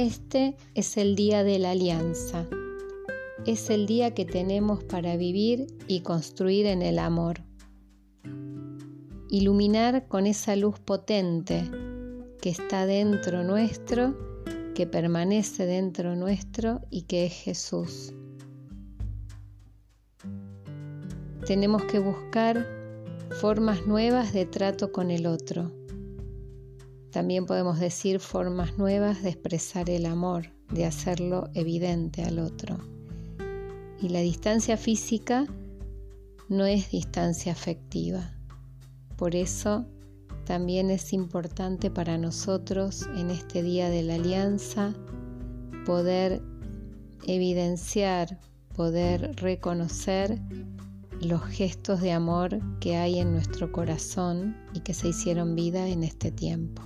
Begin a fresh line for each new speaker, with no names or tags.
Este es el día de la alianza. Es el día que tenemos para vivir y construir en el amor. Iluminar con esa luz potente que está dentro nuestro, que permanece dentro nuestro y que es Jesús. Tenemos que buscar formas nuevas de trato con el otro también podemos decir formas nuevas de expresar el amor, de hacerlo evidente al otro. Y la distancia física no es distancia afectiva. Por eso también es importante para nosotros en este día de la alianza poder evidenciar, poder reconocer los gestos de amor que hay en nuestro corazón y que se hicieron vida en este tiempo.